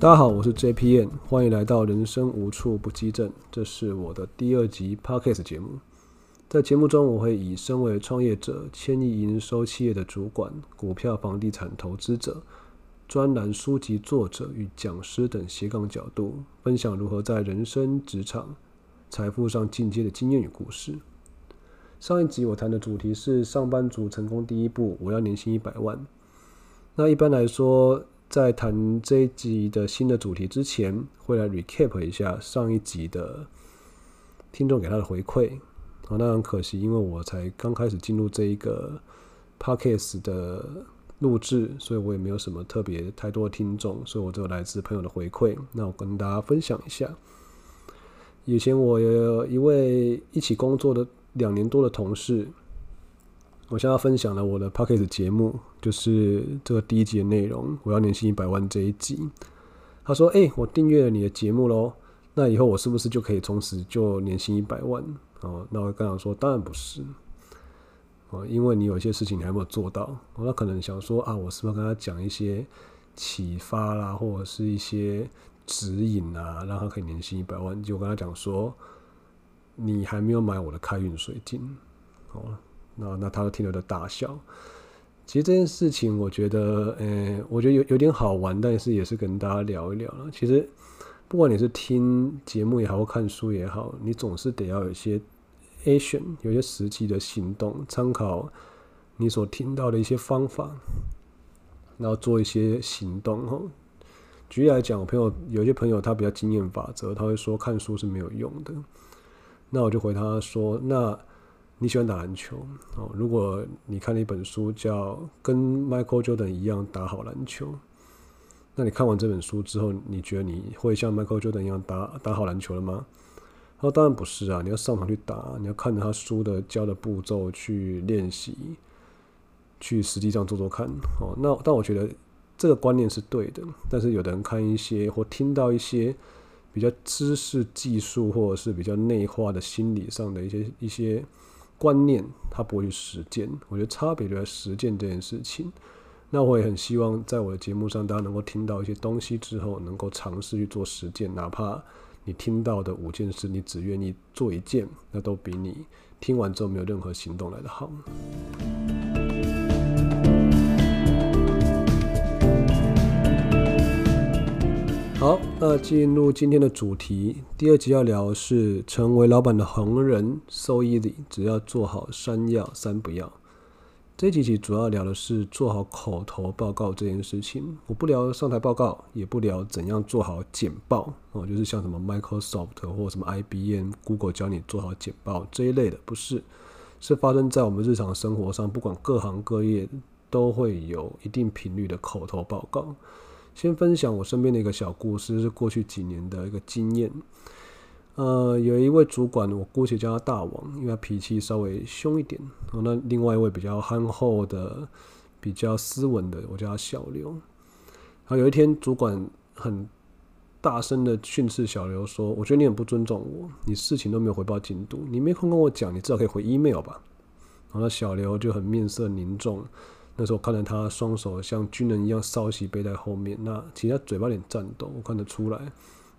大家好，我是 JPN，欢迎来到人生无处不激震。这是我的第二集 Podcast 节目。在节目中，我会以身为创业者、千亿营收企业的主管、股票、房地产投资者、专栏书籍作者与讲师等斜杠角度，分享如何在人生、职场、财富上进阶的经验与故事。上一集我谈的主题是上班族成功第一步，我要年薪一百万。那一般来说，在谈这一集的新的主题之前，会来 recap 一下上一集的听众给他的回馈。啊，那很可惜，因为我才刚开始进入这一个 podcast 的录制，所以我也没有什么特别太多的听众，所以我只有来自朋友的回馈。那我跟大家分享一下，以前我有一位一起工作的两年多的同事。我现在分享了我的 Podcast 节目，就是这个第一集的内容。我要年薪一百万这一集，他说：“哎、我订阅了你的节目喽，那以后我是不是就可以从此就年薪一百万？”哦，那我刚想说，当然不是，哦，因为你有一些事情你还没有做到。哦，那可能想说啊，我是不是跟他讲一些启发啦，或者是一些指引啊，让他可以年薪一百万？就跟他讲说，你还没有买我的开运水晶，哦。那那他都听了的大笑。其实这件事情，我觉得，呃、我觉得有有点好玩，但是也是跟大家聊一聊了。其实，不管你是听节目也好，看书也好，你总是得要有一些 action，有些实际的行动，参考你所听到的一些方法，然后做一些行动。哈，举例来讲，我朋友有些朋友他比较经验法则，他会说看书是没有用的。那我就回他说，那。你喜欢打篮球哦？如果你看了一本书叫《跟 Michael Jordan 一样打好篮球》，那你看完这本书之后，你觉得你会像 Michael Jordan 一样打打好篮球了吗？他说当然不是啊！你要上场去打，你要看着他书的教的步骤去练习，去实际上做做看哦。那但我觉得这个观念是对的，但是有的人看一些或听到一些比较知识、技术，或者是比较内化的心理上的一些一些。观念它不会去实践，我觉得差别就在实践这件事情。那我也很希望在我的节目上，大家能够听到一些东西之后，能够尝试去做实践。哪怕你听到的五件事，你只愿意做一件，那都比你听完之后没有任何行动来的好。好，那进入今天的主题，第二集要聊的是成为老板的红人，so easy，只要做好三要三不要。这几集主要聊的是做好口头报告这件事情，我不聊上台报告，也不聊怎样做好简报哦，就是像什么 Microsoft 或什么 IBM、Google 教你做好简报这一类的，不是，是发生在我们日常生活上，不管各行各业都会有一定频率的口头报告。先分享我身边的一个小故事，是过去几年的一个经验。呃，有一位主管，我姑且叫他大王，因为他脾气稍微凶一点。然后那另外一位比较憨厚的、比较斯文的，我叫他小刘。然后有一天，主管很大声的训斥小刘说：“我觉得你很不尊重我，你事情都没有回报进度，你没空跟我讲，你至少可以回 email 吧。”然后那小刘就很面色凝重。那时候看着他双手像军人一样稍息背在后面，那其实他嘴巴有点颤抖，我看得出来，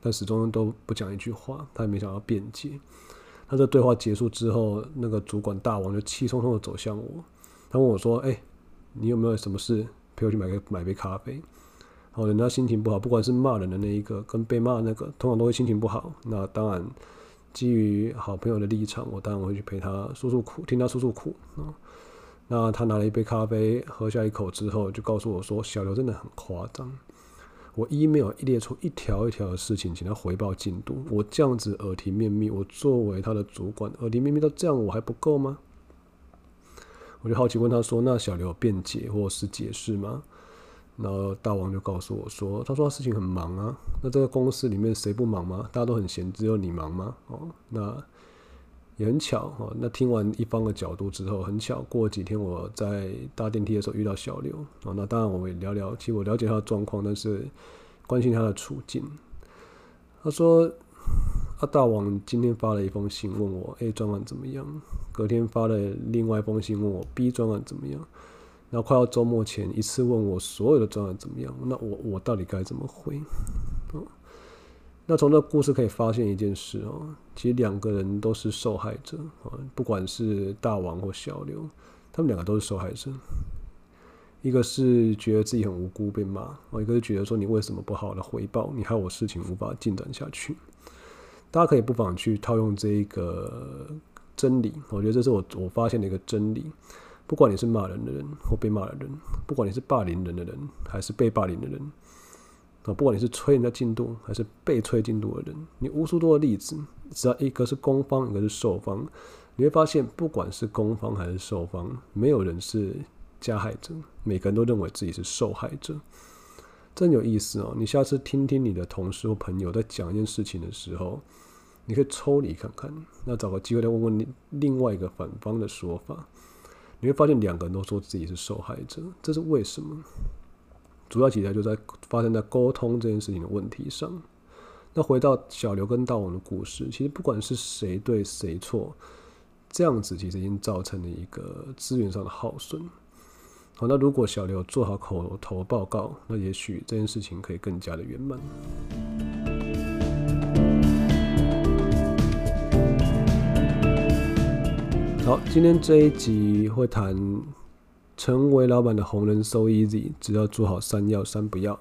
但始终都不讲一句话，他也没想要辩解。那这对话结束之后，那个主管大王就气冲冲的走向我，他问我说：“哎、你有没有什么事陪我去买个买杯咖啡？”好，人家心情不好，不管是骂人的那一个跟被骂那个，通常都会心情不好。那当然，基于好朋友的立场，我当然会去陪他诉诉苦，听他诉诉苦啊。那他拿了一杯咖啡，喝下一口之后，就告诉我说：“小刘真的很夸张。我 email 一列出一条一条的事情，请他回报进度。我这样子耳提面命，我作为他的主管，耳提面命到这样，我还不够吗？”我就好奇问他说：“那小刘有辩解或是解释吗？”然后大王就告诉我说：“他说他事情很忙啊。那这个公司里面谁不忙吗？大家都很闲，只有你忙吗？哦，那。”也很巧哦，那听完一方的角度之后，很巧，过几天我在搭电梯的时候遇到小刘哦，那当然我们也聊聊，其实我了解他的状况，但是关心他的处境。他说：“阿大王今天发了一封信问我 A 专案怎么样，隔天发了另外一封信问我 B 专案怎么样。然后快要周末前一次问我所有的专案怎么样，那我我到底该怎么回？那从这故事可以发现一件事哦，其实两个人都是受害者啊，不管是大王或小刘，他们两个都是受害者。一个是觉得自己很无辜被骂，哦，一个是觉得说你为什么不好的回报，你害我事情无法进展下去。大家可以不妨去套用这一个真理，我觉得这是我我发现的一个真理。不管你是骂人的人或被骂的人，不管你是霸凌人的人还是被霸凌的人，啊，不管你是催人家进度还是被催进度的人，你无数多的例子，只要一个是攻方，一个是受方，你会发现，不管是攻方还是受方，没有人是加害者，每个人都认为自己是受害者，真有意思哦！你下次听听你的同事或朋友在讲一件事情的时候，你可以抽离看看，那找个机会再问问另外一个反方的说法。你会发现两个人都说自己是受害者，这是为什么？主要其实就在发生在沟通这件事情的问题上。那回到小刘跟大王的故事，其实不管是谁对谁错，这样子其实已经造成了一个资源上的耗损。好，那如果小刘做好口头报告，那也许这件事情可以更加的圆满。好，今天这一集会谈成为老板的红人 so easy，只要做好三要三不要。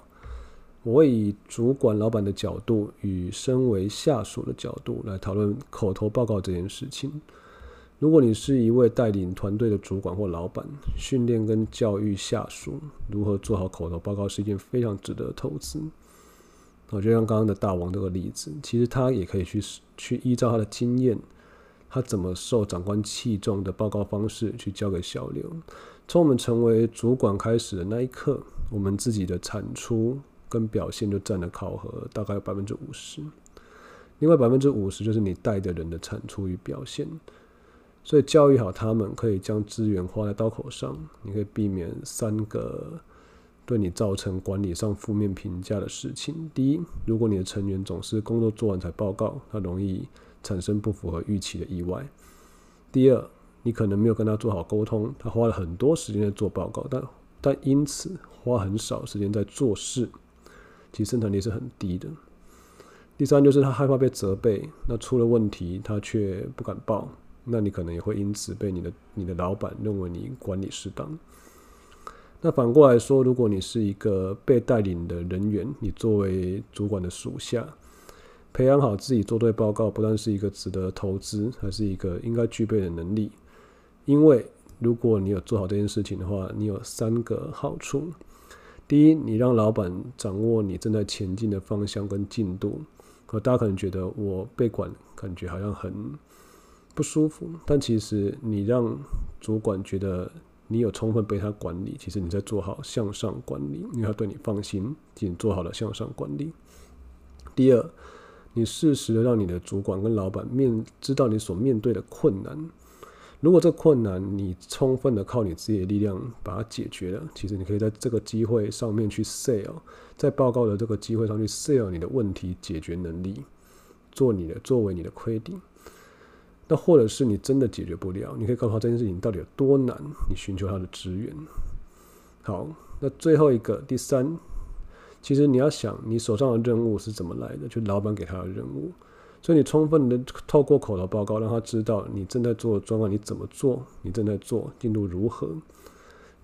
我会以主管老板的角度与身为下属的角度来讨论口头报告这件事情。如果你是一位带领团队的主管或老板，训练跟教育下属如何做好口头报告是一件非常值得投资。我就像刚刚的大王这个例子，其实他也可以去去依照他的经验。他怎么受长官器重的报告方式去交给小刘？从我们成为主管开始的那一刻，我们自己的产出跟表现就占了考核，大概有百分之五十。另外百分之五十就是你带的人的产出与表现。所以教育好他们，可以将资源花在刀口上，你可以避免三个对你造成管理上负面评价的事情。第一，如果你的成员总是工作做完才报告，他容易。产生不符合预期的意外。第二，你可能没有跟他做好沟通，他花了很多时间在做报告，但但因此花很少时间在做事，其实生产力是很低的。第三，就是他害怕被责备，那出了问题他却不敢报，那你可能也会因此被你的你的老板认为你管理适当。那反过来说，如果你是一个被带领的人员，你作为主管的属下。培养好自己做对报告，不但是一个值得投资，还是一个应该具备的能力。因为如果你有做好这件事情的话，你有三个好处：第一，你让老板掌握你正在前进的方向跟进度。和大家可能觉得我被管，感觉好像很不舒服，但其实你让主管觉得你有充分被他管理，其实你在做好向上管理，因为他对你放心，已做好了向上管理。第二。你适时的让你的主管跟老板面知道你所面对的困难，如果这困难你充分的靠你自己的力量把它解决了，其实你可以在这个机会上面去 sell，在报告的这个机会上去 sell 你的问题解决能力，做你的作为你的 credit。那或者是你真的解决不了，你可以告诉他这件事情到底有多难，你寻求他的支援。好，那最后一个第三。其实你要想，你手上的任务是怎么来的？就老板给他的任务，所以你充分的透过口头报告，让他知道你正在做的专案，你怎么做，你正在做进度如何。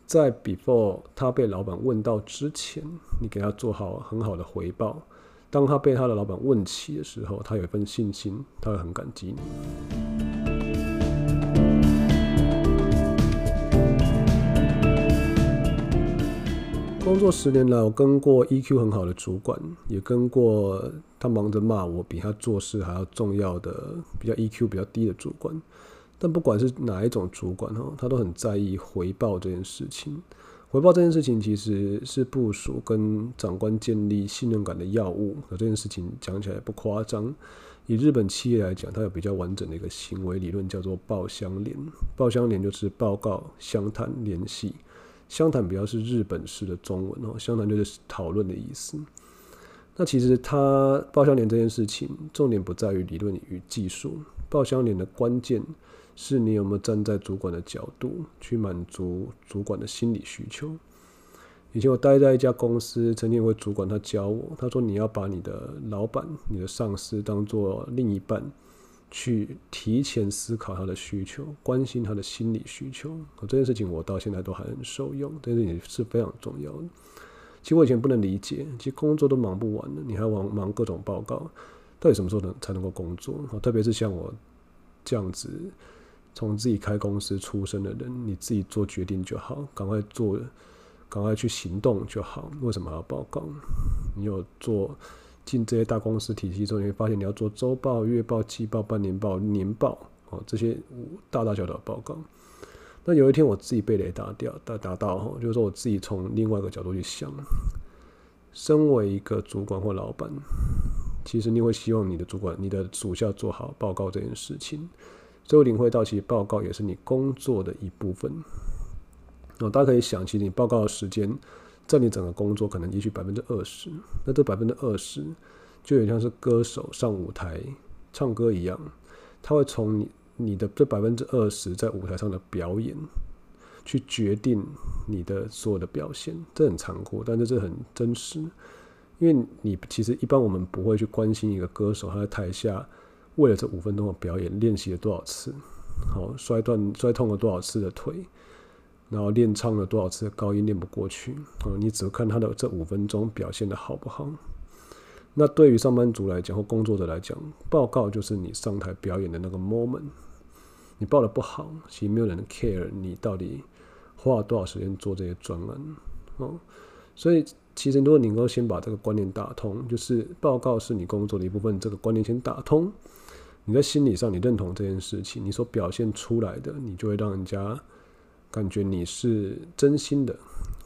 在 before 他被老板问到之前，你给他做好很好的回报。当他被他的老板问起的时候，他有一份信心，他会很感激你。工作十年来，我跟过 EQ 很好的主管，也跟过他忙着骂我比他做事还要重要的比较 EQ 比较低的主管。但不管是哪一种主管哈，他都很在意回报这件事情。回报这件事情其实是部署跟长官建立信任感的药物。那这件事情讲起来不夸张。以日本企业来讲，它有比较完整的一个行为理论，叫做报相连。报相连就是报告、相谈、联系。湘潭比较是日本式的中文哦，湘潭就是讨论的意思。那其实它报相连这件事情，重点不在于理论与技术，报相连的关键是你有没有站在主管的角度去满足主管的心理需求。以前我待在一家公司，曾经有位主管他教我，他说你要把你的老板、你的上司当做另一半，去提前思考他的需求，关心他的心理需求。这件事情我到现在都还很受用，这件事情是非常重要的。其实我以前不能理解，其实工作都忙不完了，你还忙忙各种报告，到底什么时候能才能够工作？特别是像我这样子从自己开公司出身的人，你自己做决定就好，赶快做。赶快去行动就好。为什么还要报告？你有做进这些大公司体系之后，你会发现你要做周报、月报、季报、半年报、年报哦，这些大大小小的报告。那有一天我自己被雷打掉，打打到哈，就是说我自己从另外一个角度去想，身为一个主管或老板，其实你会希望你的主管、你的属下做好报告这件事情。最后领会到，其实报告也是你工作的一部分。哦，大家可以想，其实你报告的时间，在你整个工作可能也许百分之二十，那这百分之二十，就有点像是歌手上舞台唱歌一样，他会从你你的这百分之二十在舞台上的表演，去决定你的所有的表现，这很残酷，但是这很真实，因为你其实一般我们不会去关心一个歌手他在台下为了这五分钟的表演练习了多少次，好摔断摔痛了多少次的腿。然后练唱了多少次高音练不过去，哦，你只看他的这五分钟表现的好不好。那对于上班族来讲或工作者来讲，报告就是你上台表演的那个 moment。你报的不好，其实没有人 care 你到底花了多少时间做这些专案，哦。所以其实如果你能够先把这个观念打通，就是报告是你工作的一部分，这个观念先打通，你在心理上你认同这件事情，你所表现出来的，你就会让人家。感觉你是真心的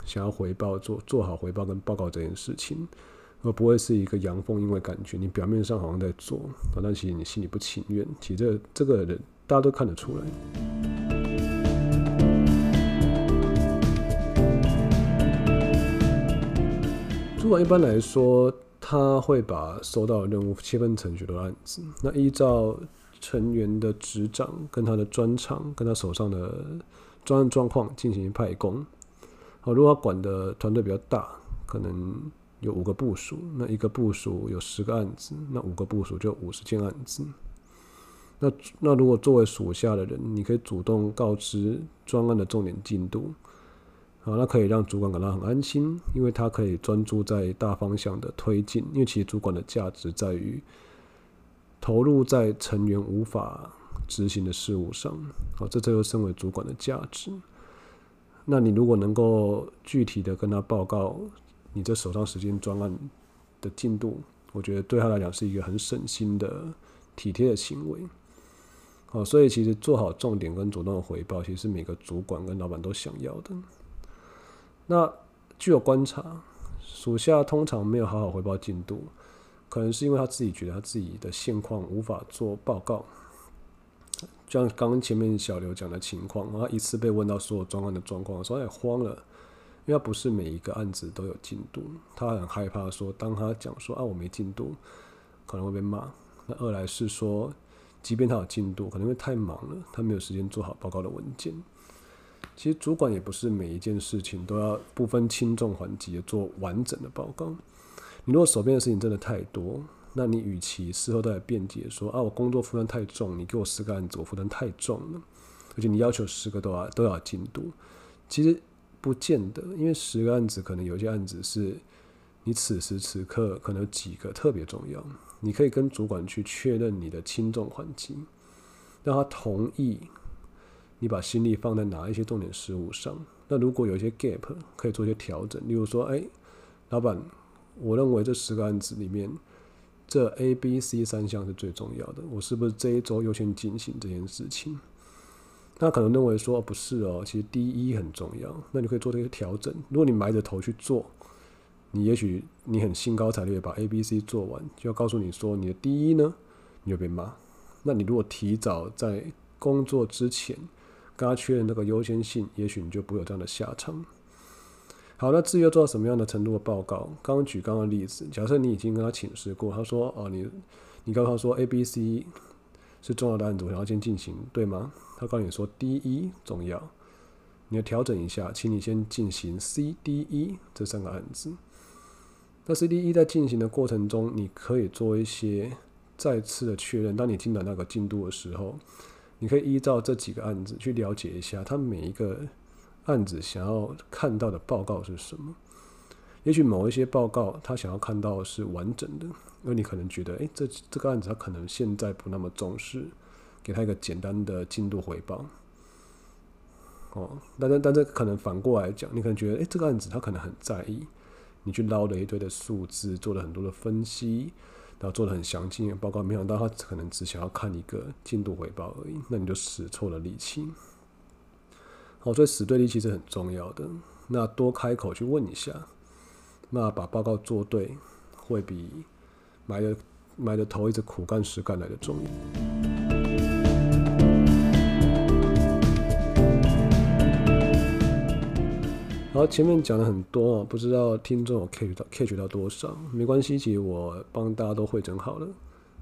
想要回报，做做好回报跟报告这件事情，而不会是一个阳奉阴违。感觉你表面上好像在做，但其实你心里不情愿。其实这个、这个人大家都看得出来。主管一般来说，他会把收到的任务切分成许多案子，那依照成员的职掌跟他的专长跟他手上的。专案状况进行派工。好，如果管的团队比较大，可能有五个部署，那一个部署有十个案子，那五个部署就五十件案子。那那如果作为属下的人，你可以主动告知专案的重点进度，好，那可以让主管感到很安心，因为他可以专注在大方向的推进。因为其实主管的价值在于投入在成员无法。执行的事务上，好，这这就身为主管的价值。那你如果能够具体的跟他报告你这手上时间专案的进度，我觉得对他来讲是一个很省心的体贴的行为。好，所以其实做好重点跟主动的回报，其实是每个主管跟老板都想要的。那据我观察，属下通常没有好好回报进度，可能是因为他自己觉得他自己的现况无法做报告。就像刚刚前面小刘讲的情况，然后一次被问到所有专案的状况，所以慌了，因为他不是每一个案子都有进度，他很害怕说，当他讲说啊我没进度，可能会被骂。那二来是说，即便他有进度，可能会太忙了，他没有时间做好报告的文件。其实主管也不是每一件事情都要不分轻重缓急做完整的报告。你如果手边的事情真的太多，那你与其事后再来辩解说啊，我工作负担太重，你给我十个案子，我负担太重了，而且你要求十个都要都要进度，其实不见得，因为十个案子可能有些案子是你此时此刻可能有几个特别重要，你可以跟主管去确认你的轻重缓急，让他同意你把心力放在哪一些重点事务上。那如果有一些 gap，可以做一些调整，例如说，哎，老板，我认为这十个案子里面。这 A、B、C 三项是最重要的，我是不是这一周优先进行这件事情？他可能认为说不是哦，其实第一很重要，那你可以做这些调整。如果你埋着头去做，你也许你很兴高采烈把 A、B、C 做完，就要告诉你说你的第一呢，你就被骂。那你如果提早在工作之前跟他确认那个优先性，也许你就不会有这样的下场。好，那至于要做到什么样的程度的报告？刚刚举刚刚的例子，假设你已经跟他请示过，他说：“哦，你你告诉他说 A、B、C 是重要的案子，我想要先进行，对吗？他告诉你说 D、E 重要，你要调整一下，请你先进行 C、D、E 这三个案子。那 C、D、E 在进行的过程中，你可以做一些再次的确认。当你进到那个进度的时候，你可以依照这几个案子去了解一下，他每一个案子想要看到的报告是什么。也许某一些报告他想要看到是完整的，因为你可能觉得，诶，这这个案子他可能现在不那么重视，给他一个简单的进度回报。哦，但是但是可能反过来讲，你可能觉得，诶，这个案子他可能很在意，你去捞了一堆的数字，做了很多的分析，然后做了很详尽的报告，没想到他可能只想要看一个进度回报而已，那你就使错了力气。好，所以死对力其实很重要的，那多开口去问一下。那把报告做对，会比埋着埋着头一直苦干实干来的重要。好，前面讲了很多啊，不知道听众有 catch 到 catch 到多少？没关系，其实我帮大家都汇整好了。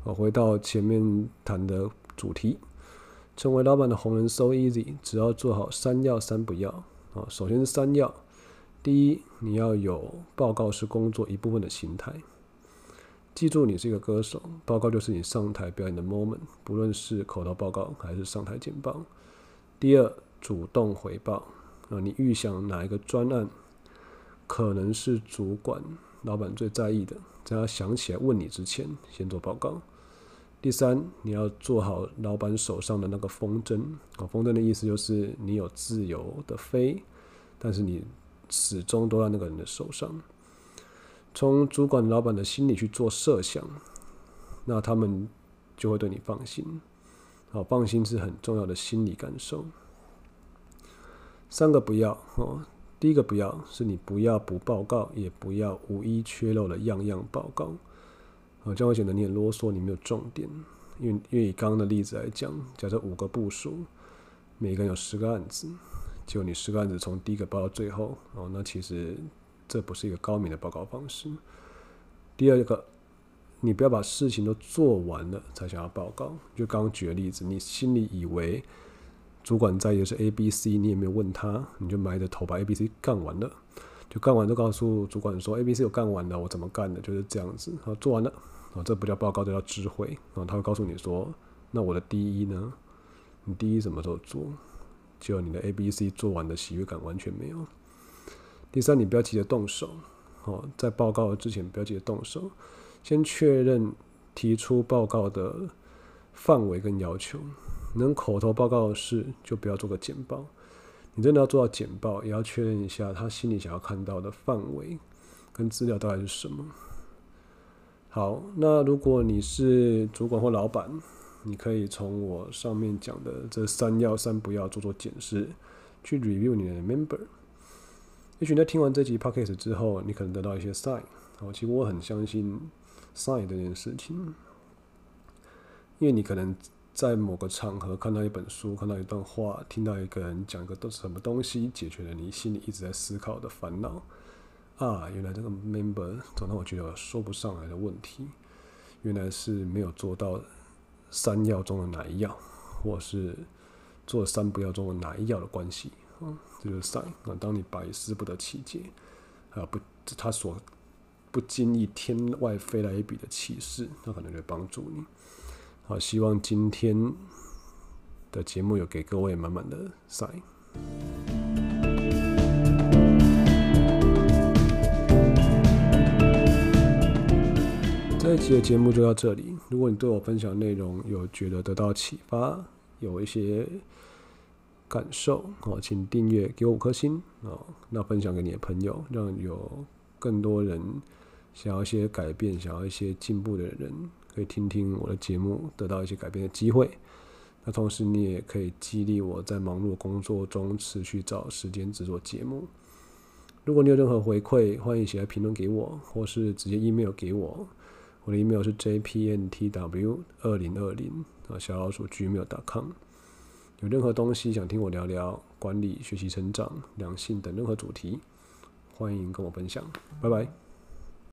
我回到前面谈的主题，成为老板的红人 so easy，只要做好三要三不要啊。首先是三要。第一，你要有报告是工作一部分的心态。记住，你是一个歌手，报告就是你上台表演的 moment，不论是口头报告还是上台简报。第二，主动回报啊，你预想哪一个专案可能是主管、老板最在意的，在他想起来问你之前，先做报告。第三，你要做好老板手上的那个风筝啊，风筝的意思就是你有自由的飞，但是你。始终都在那个人的手上，从主管、老板的心里去做设想，那他们就会对你放心。好，放心是很重要的心理感受。三个不要哦，第一个不要是你不要补报告，也不要无一缺漏的样样报告。这样会显得你很啰嗦，你没有重点。因为因为以刚刚的例子来讲，假设五个部属，每个人有十个案子。就你十个案子从第一个报到最后哦，那其实这不是一个高明的报告方式。第二个，你不要把事情都做完了才想要报告。就刚刚举的例子，你心里以为主管在意的是 A、B、C，你也没有问他，你就埋着头把 A、B、C 干完了，就干完就告诉主管说 A、B、C 我干完了，我怎么干的，就是这样子。好，做完了，啊，这不叫报告，这叫知会。啊，他会告诉你说，那我的第一呢？你第一什么时候做？就你的 A、B、C 做完的喜悦感完全没有。第三，你不要急着动手，哦，在报告之前不要急着动手，先确认提出报告的范围跟要求。能口头报告的事，就不要做个简报。你真的要做到简报，也要确认一下他心里想要看到的范围跟资料大概是什么。好，那如果你是主管或老板，你可以从我上面讲的这三要三不要做做检视，去 review 你的 member。也许在听完这集 podcast 之后，你可能得到一些 sign。哦，其实我很相信 sign 这件事情，因为你可能在某个场合看到一本书，看到一段话，听到一个人讲个都什么东西，解决了你心里一直在思考的烦恼。啊，原来这个 member 总让我觉得说不上来的问题，原来是没有做到。三要中的哪一要，或是做三不要中的哪一要的关系，嗯，这就是 sign。那当你百思不得其解，啊不，他所不经意天外飞来一笔的启示，那可能会帮助你。好，希望今天的节目有给各位满满的 sign。这一期的节目就到这里。如果你对我分享内容有觉得得到启发，有一些感受哦，请订阅给我五颗星哦。那分享给你的朋友，让有更多人想要一些改变、想要一些进步的人，可以听听我的节目，得到一些改变的机会。那同时，你也可以激励我在忙碌工作中持续找时间制作节目。如果你有任何回馈，欢迎写来评论给我，或是直接 email 给我。我的 email 是 jpntw 二零二零啊，小老鼠 gmail.com。有任何东西想听我聊聊，管理、学习、成长、两性等任何主题，欢迎跟我分享。拜拜。